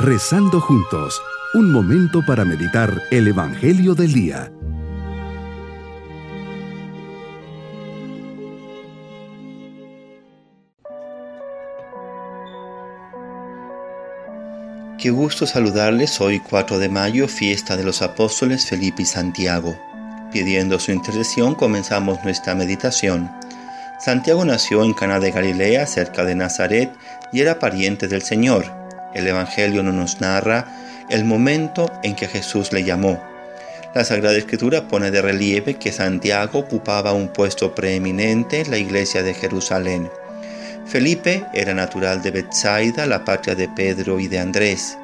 Rezando juntos, un momento para meditar el Evangelio del Día. Qué gusto saludarles hoy 4 de mayo, fiesta de los apóstoles Felipe y Santiago. Pidiendo su intercesión comenzamos nuestra meditación. Santiago nació en Cana de Galilea, cerca de Nazaret, y era pariente del Señor. El Evangelio no nos narra el momento en que Jesús le llamó. La Sagrada Escritura pone de relieve que Santiago ocupaba un puesto preeminente en la iglesia de Jerusalén. Felipe era natural de Bethsaida, la patria de Pedro y de Andrés.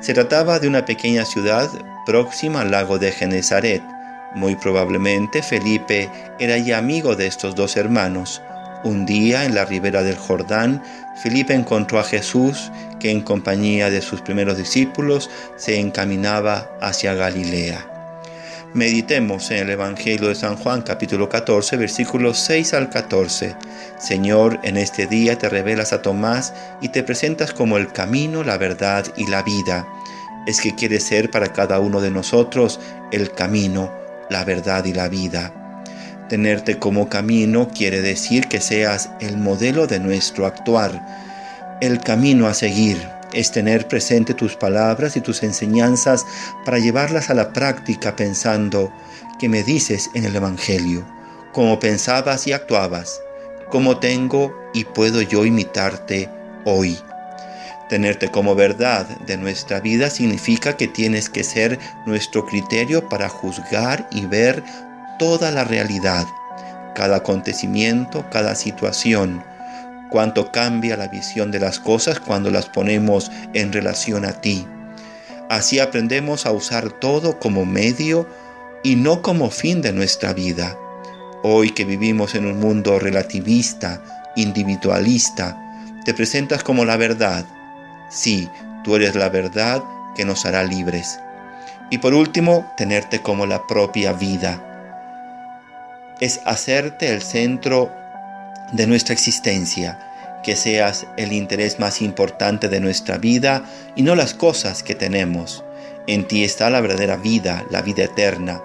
Se trataba de una pequeña ciudad próxima al lago de Genezaret. Muy probablemente Felipe era ya amigo de estos dos hermanos. Un día en la ribera del Jordán, Felipe encontró a Jesús que en compañía de sus primeros discípulos se encaminaba hacia Galilea. Meditemos en el Evangelio de San Juan capítulo 14 versículos 6 al 14. Señor, en este día te revelas a Tomás y te presentas como el camino, la verdad y la vida. Es que quieres ser para cada uno de nosotros el camino, la verdad y la vida. Tenerte como camino quiere decir que seas el modelo de nuestro actuar, el camino a seguir es tener presente tus palabras y tus enseñanzas para llevarlas a la práctica pensando que me dices en el Evangelio, cómo pensabas y actuabas, cómo tengo y puedo yo imitarte hoy. Tenerte como verdad de nuestra vida significa que tienes que ser nuestro criterio para juzgar y ver toda la realidad, cada acontecimiento, cada situación, cuánto cambia la visión de las cosas cuando las ponemos en relación a ti. Así aprendemos a usar todo como medio y no como fin de nuestra vida. Hoy que vivimos en un mundo relativista, individualista, te presentas como la verdad. Sí, tú eres la verdad que nos hará libres. Y por último, tenerte como la propia vida. Es hacerte el centro de nuestra existencia, que seas el interés más importante de nuestra vida y no las cosas que tenemos. En ti está la verdadera vida, la vida eterna.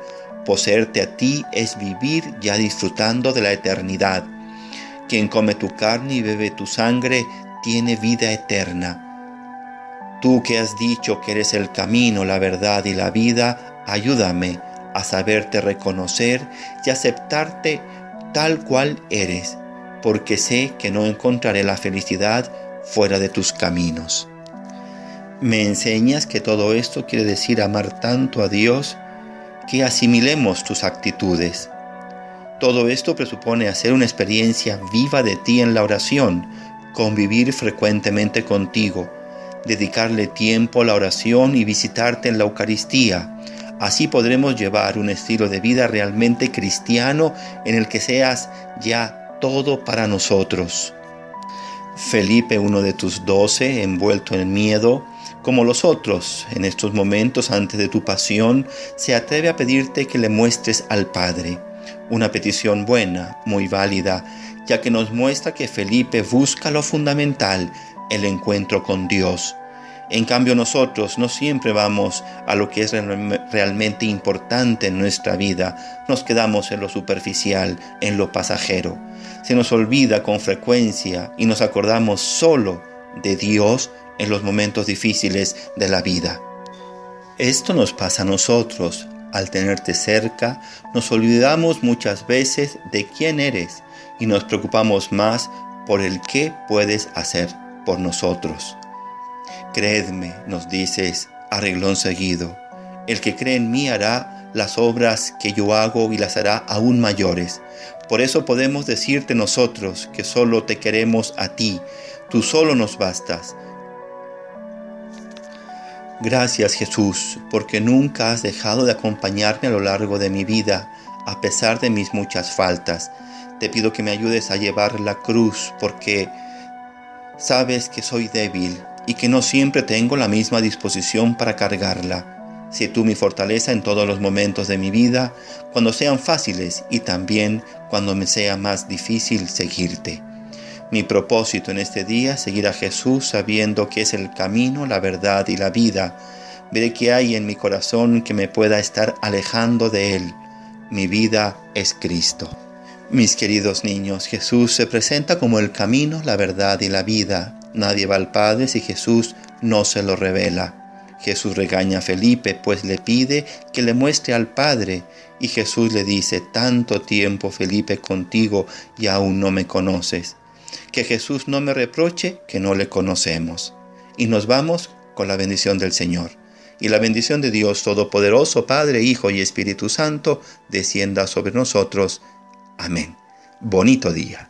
Poseerte a ti es vivir ya disfrutando de la eternidad. Quien come tu carne y bebe tu sangre tiene vida eterna. Tú que has dicho que eres el camino, la verdad y la vida, ayúdame a saberte reconocer y aceptarte tal cual eres porque sé que no encontraré la felicidad fuera de tus caminos. Me enseñas que todo esto quiere decir amar tanto a Dios que asimilemos tus actitudes. Todo esto presupone hacer una experiencia viva de ti en la oración, convivir frecuentemente contigo, dedicarle tiempo a la oración y visitarte en la Eucaristía. Así podremos llevar un estilo de vida realmente cristiano en el que seas ya todo para nosotros. Felipe, uno de tus doce, envuelto en miedo, como los otros, en estos momentos antes de tu pasión, se atreve a pedirte que le muestres al Padre. Una petición buena, muy válida, ya que nos muestra que Felipe busca lo fundamental, el encuentro con Dios. En cambio nosotros no siempre vamos a lo que es realmente importante en nuestra vida, nos quedamos en lo superficial, en lo pasajero. Se nos olvida con frecuencia y nos acordamos solo de Dios en los momentos difíciles de la vida. Esto nos pasa a nosotros. Al tenerte cerca, nos olvidamos muchas veces de quién eres y nos preocupamos más por el qué puedes hacer por nosotros. Creedme, nos dices, arreglón seguido, el que cree en mí hará las obras que yo hago y las hará aún mayores. Por eso podemos decirte nosotros que solo te queremos a ti, tú solo nos bastas. Gracias Jesús, porque nunca has dejado de acompañarme a lo largo de mi vida, a pesar de mis muchas faltas. Te pido que me ayudes a llevar la cruz, porque sabes que soy débil y que no siempre tengo la misma disposición para cargarla. Sé tú mi fortaleza en todos los momentos de mi vida, cuando sean fáciles y también cuando me sea más difícil seguirte. Mi propósito en este día, seguir a Jesús sabiendo que es el camino, la verdad y la vida. Veré qué hay en mi corazón que me pueda estar alejando de Él. Mi vida es Cristo. Mis queridos niños, Jesús se presenta como el camino, la verdad y la vida. Nadie va al Padre si Jesús no se lo revela. Jesús regaña a Felipe, pues le pide que le muestre al Padre, y Jesús le dice, tanto tiempo Felipe contigo y aún no me conoces. Que Jesús no me reproche que no le conocemos. Y nos vamos con la bendición del Señor. Y la bendición de Dios Todopoderoso, Padre, Hijo y Espíritu Santo, descienda sobre nosotros. Amén. Bonito día.